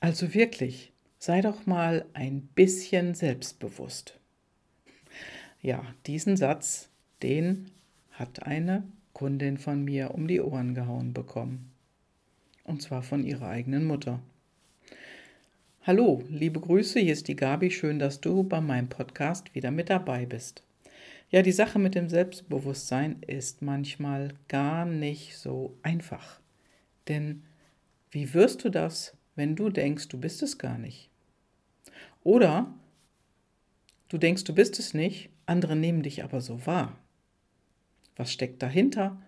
Also wirklich, sei doch mal ein bisschen selbstbewusst. Ja, diesen Satz, den hat eine Kundin von mir um die Ohren gehauen bekommen. Und zwar von ihrer eigenen Mutter. Hallo, liebe Grüße, hier ist die Gabi. Schön, dass du bei meinem Podcast wieder mit dabei bist. Ja, die Sache mit dem Selbstbewusstsein ist manchmal gar nicht so einfach. Denn wie wirst du das, wenn du denkst, du bist es gar nicht? Oder du denkst, du bist es nicht, andere nehmen dich aber so wahr. Was steckt dahinter?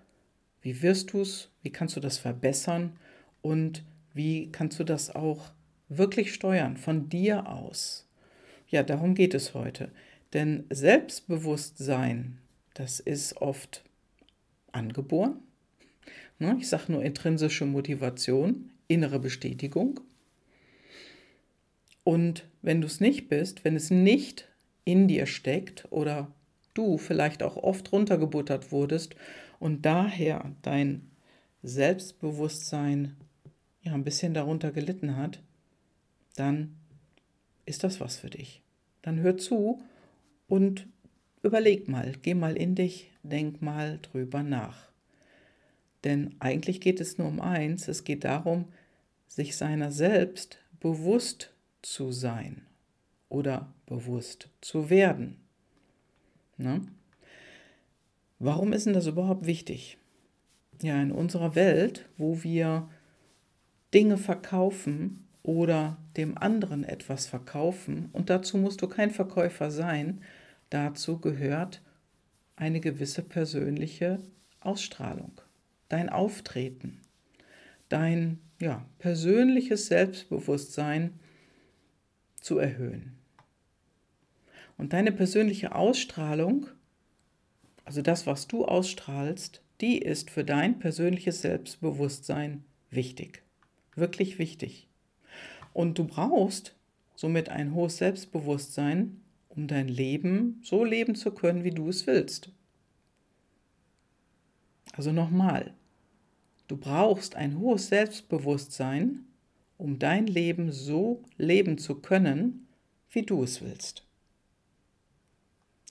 Wie wirst du es? Wie kannst du das verbessern? Und wie kannst du das auch wirklich steuern von dir aus? Ja, darum geht es heute. Denn Selbstbewusstsein, das ist oft angeboren. Ne, ich sage nur intrinsische Motivation, innere Bestätigung. Und wenn du es nicht bist, wenn es nicht in dir steckt oder du vielleicht auch oft runtergebuttert wurdest und daher dein Selbstbewusstsein ja ein bisschen darunter gelitten hat, dann ist das was für dich. Dann hör zu und überleg mal, geh mal in dich, denk mal drüber nach. Denn eigentlich geht es nur um eins, es geht darum, sich seiner selbst bewusst zu sein oder bewusst zu werden. Ne? Warum ist denn das überhaupt wichtig? Ja, in unserer Welt, wo wir Dinge verkaufen oder dem anderen etwas verkaufen, und dazu musst du kein Verkäufer sein, Dazu gehört eine gewisse persönliche Ausstrahlung, dein Auftreten, dein ja, persönliches Selbstbewusstsein zu erhöhen. Und deine persönliche Ausstrahlung, also das, was du ausstrahlst, die ist für dein persönliches Selbstbewusstsein wichtig. Wirklich wichtig. Und du brauchst somit ein hohes Selbstbewusstsein, um dein Leben so leben zu können, wie du es willst. Also nochmal, du brauchst ein hohes Selbstbewusstsein, um dein Leben so leben zu können, wie du es willst.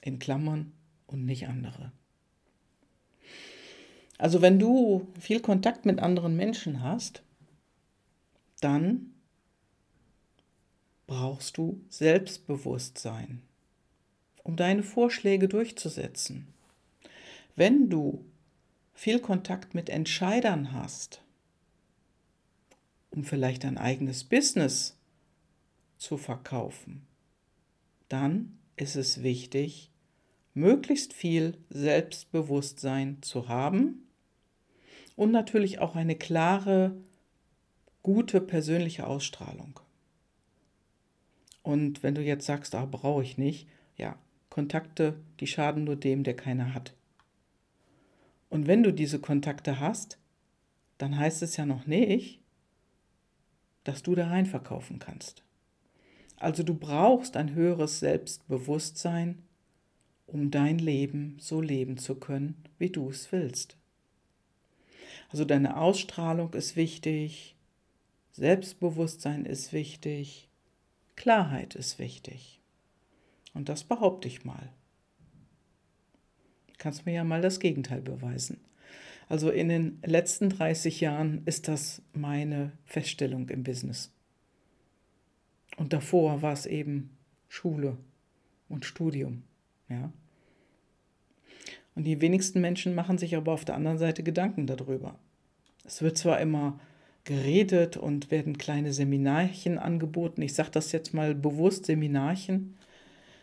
In Klammern und nicht andere. Also wenn du viel Kontakt mit anderen Menschen hast, dann brauchst du Selbstbewusstsein um deine Vorschläge durchzusetzen. Wenn du viel Kontakt mit Entscheidern hast, um vielleicht ein eigenes Business zu verkaufen, dann ist es wichtig, möglichst viel Selbstbewusstsein zu haben und natürlich auch eine klare, gute persönliche Ausstrahlung. Und wenn du jetzt sagst, ah, brauche ich nicht, ja, Kontakte, die schaden nur dem, der keine hat. Und wenn du diese Kontakte hast, dann heißt es ja noch nicht, dass du da rein verkaufen kannst. Also du brauchst ein höheres Selbstbewusstsein, um dein Leben so leben zu können, wie du es willst. Also deine Ausstrahlung ist wichtig, Selbstbewusstsein ist wichtig, Klarheit ist wichtig. Und das behaupte ich mal. Kannst mir ja mal das Gegenteil beweisen. Also in den letzten 30 Jahren ist das meine Feststellung im Business. Und davor war es eben Schule und Studium, ja. Und die wenigsten Menschen machen sich aber auf der anderen Seite Gedanken darüber. Es wird zwar immer geredet und werden kleine Seminarchen angeboten. Ich sage das jetzt mal bewusst Seminarchen,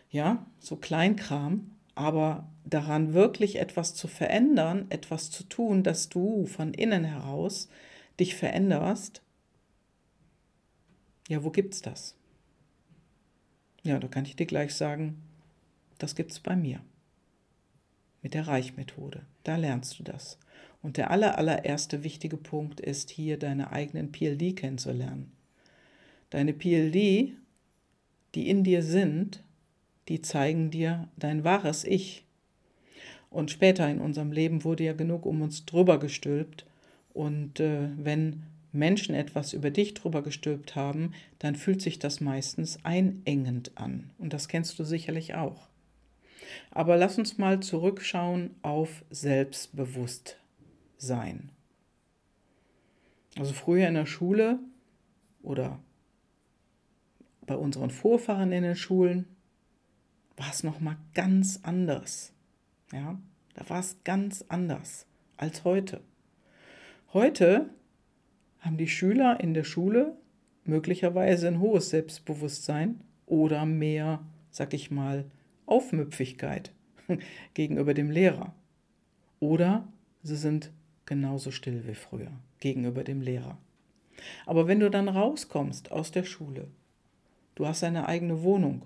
ja, so Kleinkram, aber daran wirklich etwas zu verändern, etwas zu tun, dass du von innen heraus dich veränderst, ja, wo gibt's das? Ja, da kann ich dir gleich sagen, das gibt's bei mir. Mit der Reichmethode. Da lernst du das. Und der aller, allererste wichtige Punkt ist hier deine eigenen PLD kennenzulernen. Deine PLD, die in dir sind, die zeigen dir dein wahres Ich. Und später in unserem Leben wurde ja genug um uns drüber gestülpt. Und äh, wenn Menschen etwas über dich drüber gestülpt haben, dann fühlt sich das meistens einengend an. Und das kennst du sicherlich auch. Aber lass uns mal zurückschauen auf Selbstbewusstsein. Also früher in der Schule oder bei unseren Vorfahren in den Schulen war es noch mal ganz anders. Ja, da war es ganz anders als heute. Heute haben die Schüler in der Schule möglicherweise ein hohes Selbstbewusstsein oder mehr, sag ich mal, Aufmüpfigkeit gegenüber dem Lehrer. Oder sie sind genauso still wie früher gegenüber dem Lehrer. Aber wenn du dann rauskommst aus der Schule, du hast eine eigene Wohnung,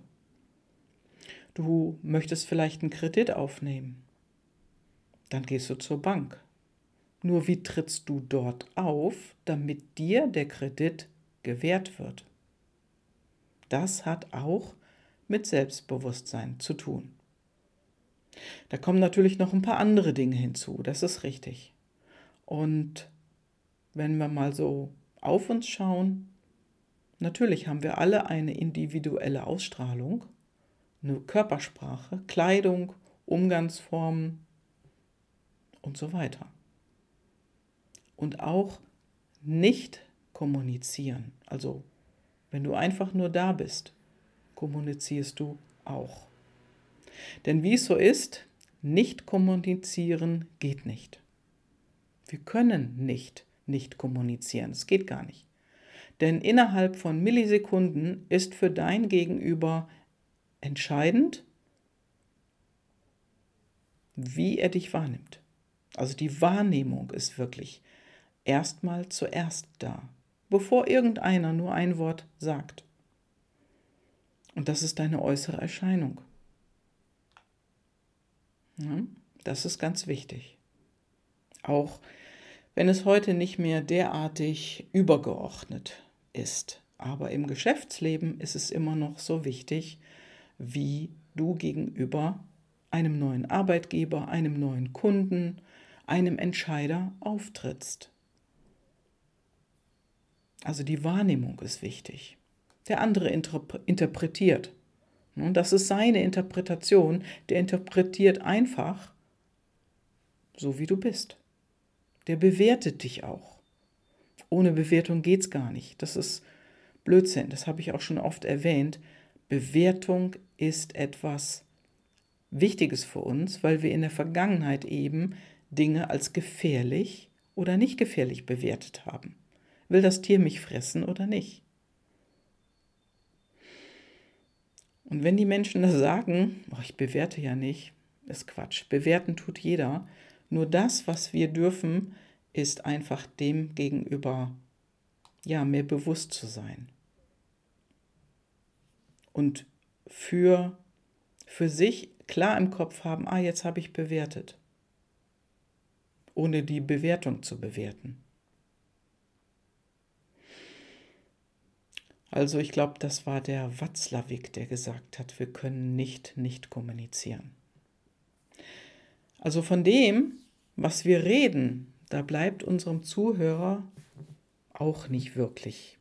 du möchtest vielleicht einen Kredit aufnehmen, dann gehst du zur Bank. Nur wie trittst du dort auf, damit dir der Kredit gewährt wird? Das hat auch mit Selbstbewusstsein zu tun. Da kommen natürlich noch ein paar andere Dinge hinzu, das ist richtig. Und wenn wir mal so auf uns schauen, natürlich haben wir alle eine individuelle Ausstrahlung, eine Körpersprache, Kleidung, Umgangsformen und so weiter. Und auch nicht kommunizieren, also wenn du einfach nur da bist, kommunizierst du auch. Denn wie es so ist, nicht kommunizieren geht nicht. Wir können nicht nicht kommunizieren. Es geht gar nicht. Denn innerhalb von Millisekunden ist für dein Gegenüber entscheidend, wie er dich wahrnimmt. Also die Wahrnehmung ist wirklich erstmal zuerst da, bevor irgendeiner nur ein Wort sagt. Und das ist deine äußere Erscheinung. Ja, das ist ganz wichtig. Auch wenn es heute nicht mehr derartig übergeordnet ist. Aber im Geschäftsleben ist es immer noch so wichtig, wie du gegenüber einem neuen Arbeitgeber, einem neuen Kunden, einem Entscheider auftrittst. Also die Wahrnehmung ist wichtig der andere interpretiert. Und das ist seine Interpretation. Der interpretiert einfach so, wie du bist. Der bewertet dich auch. Ohne Bewertung geht es gar nicht. Das ist Blödsinn. Das habe ich auch schon oft erwähnt. Bewertung ist etwas Wichtiges für uns, weil wir in der Vergangenheit eben Dinge als gefährlich oder nicht gefährlich bewertet haben. Will das Tier mich fressen oder nicht? Und wenn die Menschen das sagen, oh, ich bewerte ja nicht, ist Quatsch. Bewerten tut jeder. Nur das, was wir dürfen, ist einfach dem gegenüber ja mehr bewusst zu sein. Und für, für sich klar im Kopf haben, ah, jetzt habe ich bewertet. Ohne die Bewertung zu bewerten. Also ich glaube, das war der Watzlawick, der gesagt hat, wir können nicht nicht kommunizieren. Also von dem, was wir reden, da bleibt unserem Zuhörer auch nicht wirklich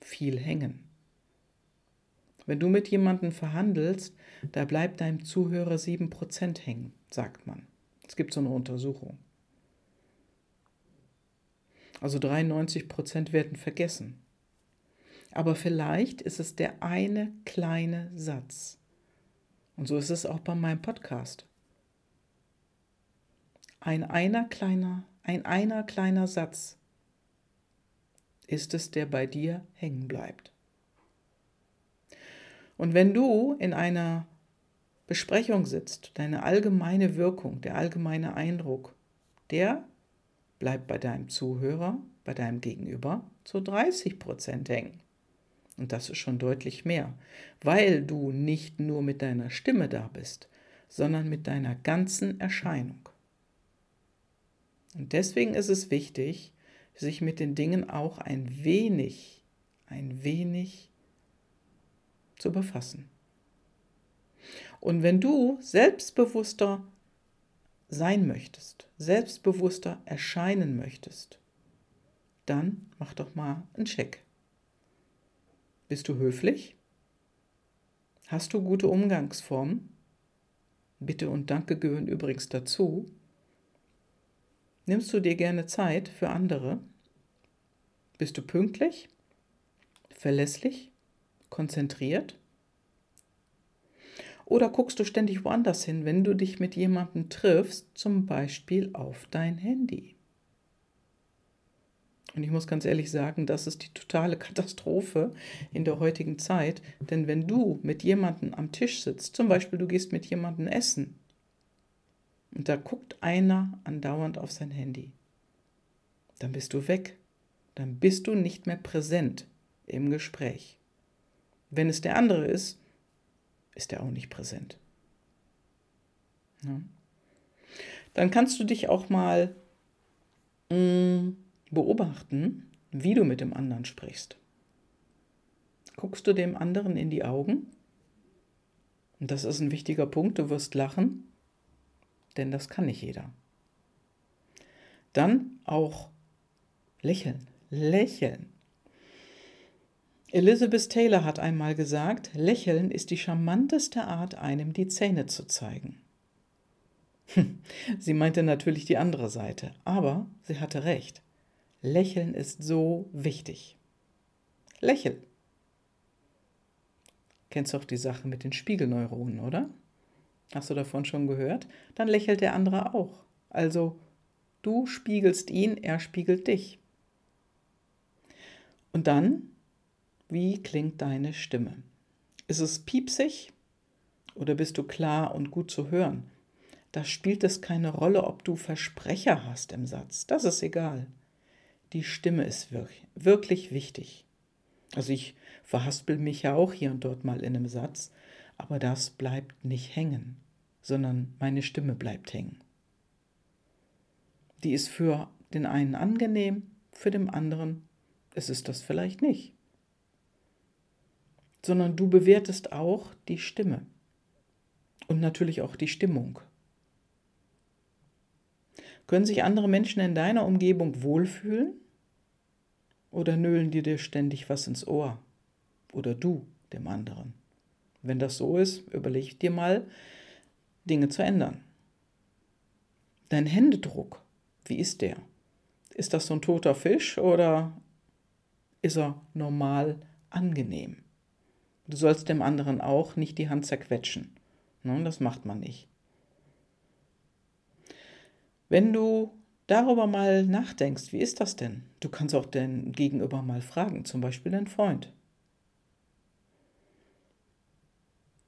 viel hängen. Wenn du mit jemandem verhandelst, da bleibt deinem Zuhörer 7% hängen, sagt man. Es gibt so eine Untersuchung. Also 93% werden vergessen. Aber vielleicht ist es der eine kleine Satz. Und so ist es auch bei meinem Podcast. Ein einer kleiner, ein einer kleiner Satz ist es, der bei dir hängen bleibt. Und wenn du in einer Besprechung sitzt, deine allgemeine Wirkung, der allgemeine Eindruck, der bleibt bei deinem Zuhörer, bei deinem Gegenüber zu 30 Prozent hängen. Und das ist schon deutlich mehr, weil du nicht nur mit deiner Stimme da bist, sondern mit deiner ganzen Erscheinung. Und deswegen ist es wichtig, sich mit den Dingen auch ein wenig, ein wenig zu befassen. Und wenn du selbstbewusster sein möchtest, selbstbewusster erscheinen möchtest, dann mach doch mal einen Check. Bist du höflich? Hast du gute Umgangsformen? Bitte und Danke gehören übrigens dazu. Nimmst du dir gerne Zeit für andere? Bist du pünktlich? Verlässlich? Konzentriert? Oder guckst du ständig woanders hin, wenn du dich mit jemandem triffst, zum Beispiel auf dein Handy? Und ich muss ganz ehrlich sagen, das ist die totale Katastrophe in der heutigen Zeit. Denn wenn du mit jemandem am Tisch sitzt, zum Beispiel du gehst mit jemandem essen, und da guckt einer andauernd auf sein Handy, dann bist du weg. Dann bist du nicht mehr präsent im Gespräch. Wenn es der andere ist, ist er auch nicht präsent. Ja. Dann kannst du dich auch mal mh, mm, beobachten, wie du mit dem anderen sprichst. Guckst du dem anderen in die Augen? Und das ist ein wichtiger Punkt, du wirst lachen, denn das kann nicht jeder. Dann auch lächeln, lächeln. Elizabeth Taylor hat einmal gesagt, Lächeln ist die charmanteste Art, einem die Zähne zu zeigen. Sie meinte natürlich die andere Seite, aber sie hatte recht. Lächeln ist so wichtig. Lächeln. Kennst du auch die Sache mit den Spiegelneuronen, oder? Hast du davon schon gehört? Dann lächelt der andere auch. Also du spiegelst ihn, er spiegelt dich. Und dann wie klingt deine Stimme? Ist es piepsig oder bist du klar und gut zu hören? Da spielt es keine Rolle, ob du Versprecher hast im Satz. Das ist egal. Die Stimme ist wirklich, wirklich wichtig. Also ich verhaspel mich ja auch hier und dort mal in einem Satz, aber das bleibt nicht hängen, sondern meine Stimme bleibt hängen. Die ist für den einen angenehm, für den anderen ist es das vielleicht nicht sondern du bewertest auch die Stimme und natürlich auch die Stimmung. Können sich andere Menschen in deiner Umgebung wohlfühlen oder nölen die dir ständig was ins Ohr oder du dem anderen? Wenn das so ist, überleg dir mal, Dinge zu ändern. Dein Händedruck, wie ist der? Ist das so ein toter Fisch oder ist er normal angenehm? Du sollst dem anderen auch nicht die Hand zerquetschen. Ne, das macht man nicht. Wenn du darüber mal nachdenkst, wie ist das denn? Du kannst auch den Gegenüber mal fragen, zum Beispiel deinen Freund.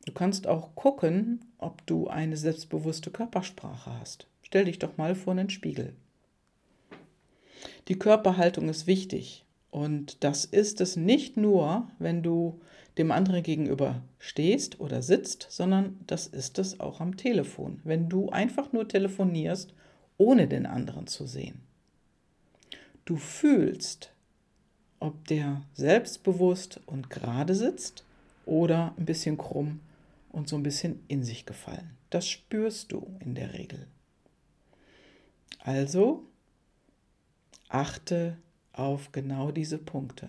Du kannst auch gucken, ob du eine selbstbewusste Körpersprache hast. Stell dich doch mal vor einen Spiegel. Die Körperhaltung ist wichtig. Und das ist es nicht nur, wenn du dem anderen gegenüber stehst oder sitzt, sondern das ist es auch am Telefon, wenn du einfach nur telefonierst, ohne den anderen zu sehen. Du fühlst, ob der selbstbewusst und gerade sitzt oder ein bisschen krumm und so ein bisschen in sich gefallen. Das spürst du in der Regel. Also achte auf genau diese Punkte.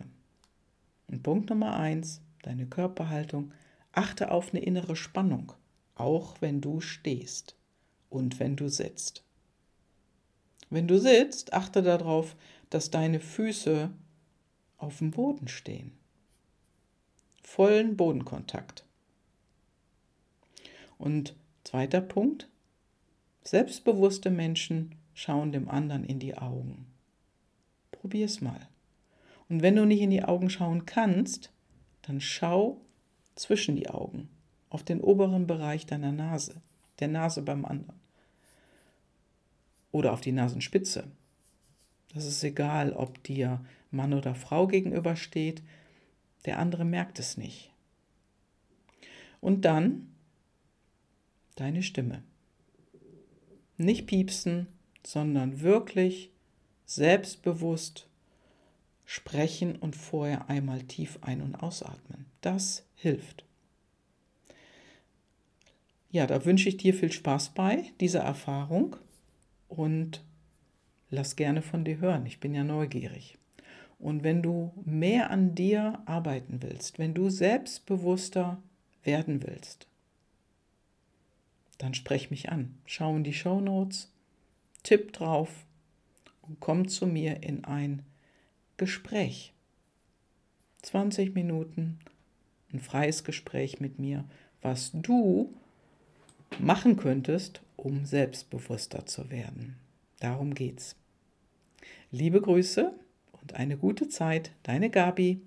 Und Punkt Nummer eins, deine Körperhaltung, achte auf eine innere Spannung, auch wenn du stehst und wenn du sitzt. Wenn du sitzt, achte darauf, dass deine Füße auf dem Boden stehen. Vollen Bodenkontakt. Und zweiter Punkt, selbstbewusste Menschen schauen dem anderen in die Augen. Probier's mal. Und wenn du nicht in die Augen schauen kannst, dann schau zwischen die Augen, auf den oberen Bereich deiner Nase, der Nase beim anderen. Oder auf die Nasenspitze. Das ist egal, ob dir Mann oder Frau gegenübersteht, der andere merkt es nicht. Und dann deine Stimme. Nicht piepsen, sondern wirklich selbstbewusst sprechen und vorher einmal tief ein- und ausatmen. Das hilft. Ja, da wünsche ich dir viel Spaß bei dieser Erfahrung und lass gerne von dir hören. Ich bin ja neugierig. Und wenn du mehr an dir arbeiten willst, wenn du selbstbewusster werden willst, dann sprech mich an. Schau in die Show Notes, tipp drauf und komm zu mir in ein Gespräch. 20 Minuten, ein freies Gespräch mit mir, was du machen könntest, um selbstbewusster zu werden. Darum geht's. Liebe Grüße und eine gute Zeit, deine Gabi.